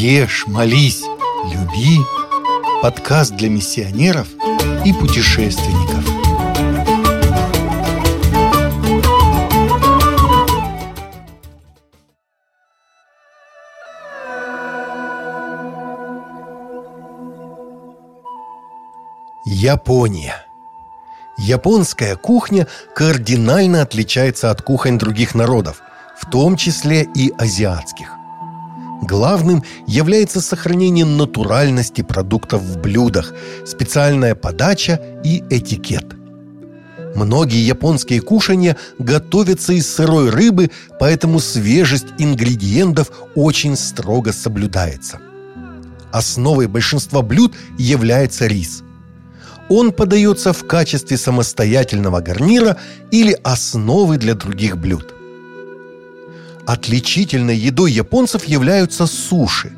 Ешь, молись, люби. Подкаст для миссионеров и путешественников. Япония. Японская кухня кардинально отличается от кухонь других народов, в том числе и азиатских. Главным является сохранение натуральности продуктов в блюдах, специальная подача и этикет. Многие японские кушания готовятся из сырой рыбы, поэтому свежесть ингредиентов очень строго соблюдается. Основой большинства блюд является рис. Он подается в качестве самостоятельного гарнира или основы для других блюд. Отличительной едой японцев являются суши.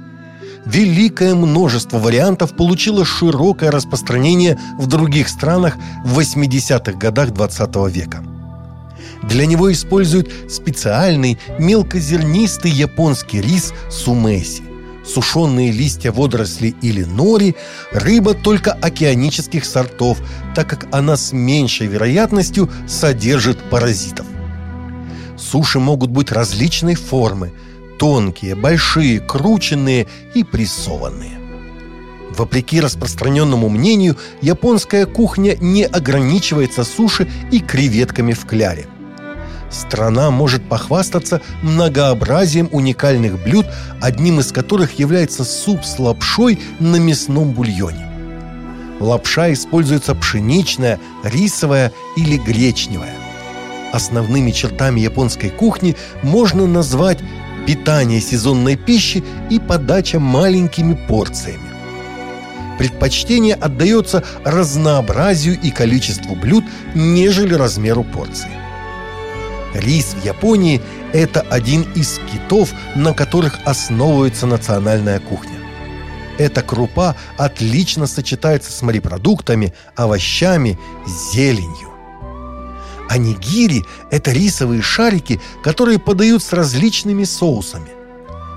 Великое множество вариантов получило широкое распространение в других странах в 80-х годах 20 века. Для него используют специальный мелкозернистый японский рис сумеси, сушеные листья водорослей или нори, рыба только океанических сортов, так как она с меньшей вероятностью содержит паразитов – Суши могут быть различной формы – тонкие, большие, крученные и прессованные. Вопреки распространенному мнению, японская кухня не ограничивается суши и креветками в кляре. Страна может похвастаться многообразием уникальных блюд, одним из которых является суп с лапшой на мясном бульоне. Лапша используется пшеничная, рисовая или гречневая – Основными чертами японской кухни можно назвать питание сезонной пищи и подача маленькими порциями. Предпочтение отдается разнообразию и количеству блюд, нежели размеру порции. Рис в Японии – это один из китов, на которых основывается национальная кухня. Эта крупа отлично сочетается с морепродуктами, овощами, зеленью. А нигири – это рисовые шарики, которые подают с различными соусами.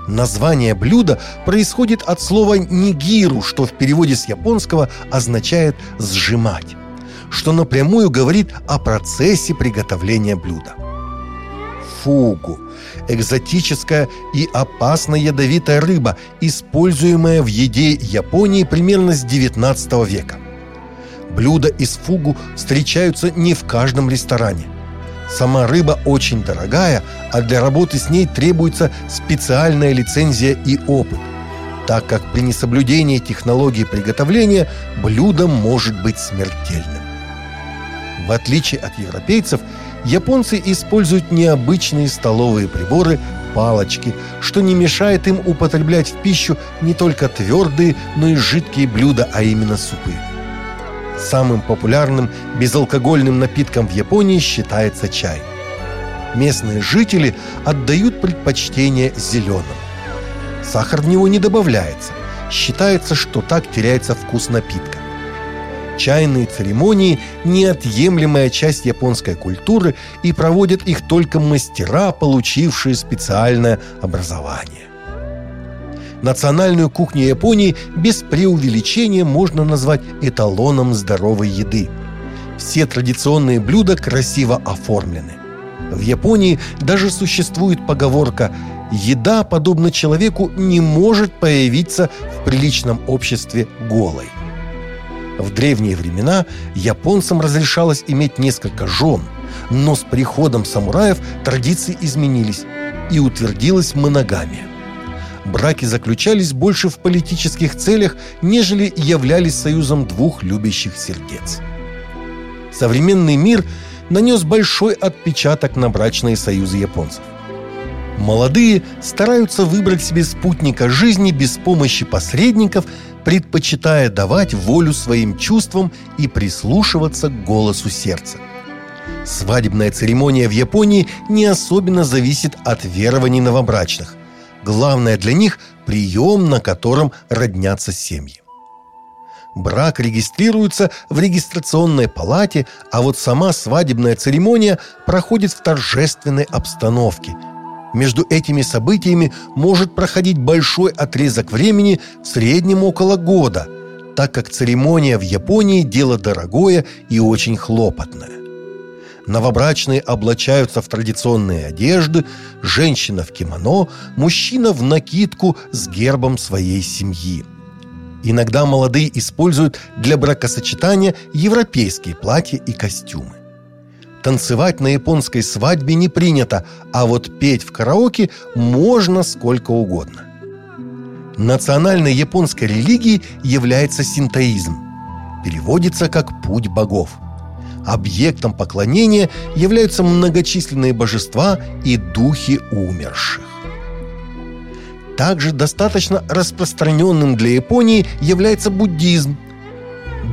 Название блюда происходит от слова «нигиру», что в переводе с японского означает «сжимать», что напрямую говорит о процессе приготовления блюда. Фугу – экзотическая и опасно ядовитая рыба, используемая в еде Японии примерно с XIX века. Блюда из фугу встречаются не в каждом ресторане. Сама рыба очень дорогая, а для работы с ней требуется специальная лицензия и опыт, так как при несоблюдении технологии приготовления блюдо может быть смертельным. В отличие от европейцев, японцы используют необычные столовые приборы палочки, что не мешает им употреблять в пищу не только твердые, но и жидкие блюда, а именно супы. Самым популярным безалкогольным напитком в Японии считается чай. Местные жители отдают предпочтение зеленому. Сахар в него не добавляется. Считается, что так теряется вкус напитка. Чайные церемонии – неотъемлемая часть японской культуры и проводят их только мастера, получившие специальное образование. Национальную кухню Японии без преувеличения можно назвать эталоном здоровой еды. Все традиционные блюда красиво оформлены. В Японии даже существует поговорка «Еда, подобно человеку, не может появиться в приличном обществе голой». В древние времена японцам разрешалось иметь несколько жен, но с приходом самураев традиции изменились и утвердилась моногамия браки заключались больше в политических целях, нежели являлись союзом двух любящих сердец. Современный мир нанес большой отпечаток на брачные союзы японцев. Молодые стараются выбрать себе спутника жизни без помощи посредников, предпочитая давать волю своим чувствам и прислушиваться к голосу сердца. Свадебная церемония в Японии не особенно зависит от верований новобрачных. Главное для них – прием, на котором роднятся семьи. Брак регистрируется в регистрационной палате, а вот сама свадебная церемония проходит в торжественной обстановке. Между этими событиями может проходить большой отрезок времени, в среднем около года, так как церемония в Японии – дело дорогое и очень хлопотное. Новобрачные облачаются в традиционные одежды, женщина в кимоно, мужчина в накидку с гербом своей семьи. Иногда молодые используют для бракосочетания европейские платья и костюмы. Танцевать на японской свадьбе не принято, а вот петь в караоке можно сколько угодно. Национальной японской религией является синтоизм. Переводится как «путь богов». Объектом поклонения являются многочисленные божества и духи умерших. Также достаточно распространенным для Японии является буддизм,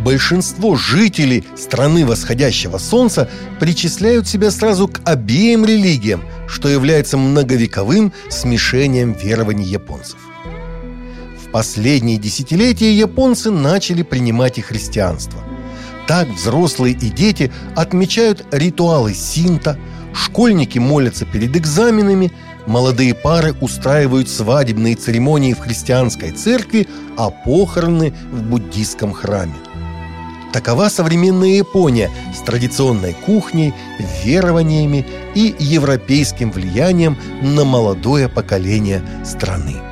большинство жителей страны восходящего солнца причисляют себя сразу к обеим религиям, что является многовековым смешением верований японцев. В последние десятилетия японцы начали принимать и христианство. Так взрослые и дети отмечают ритуалы синта, школьники молятся перед экзаменами, молодые пары устраивают свадебные церемонии в христианской церкви, а похороны в буддийском храме – Такова современная Япония с традиционной кухней, верованиями и европейским влиянием на молодое поколение страны.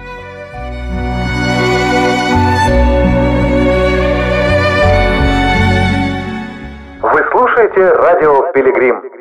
Вы слушаете радио «Пилигрим».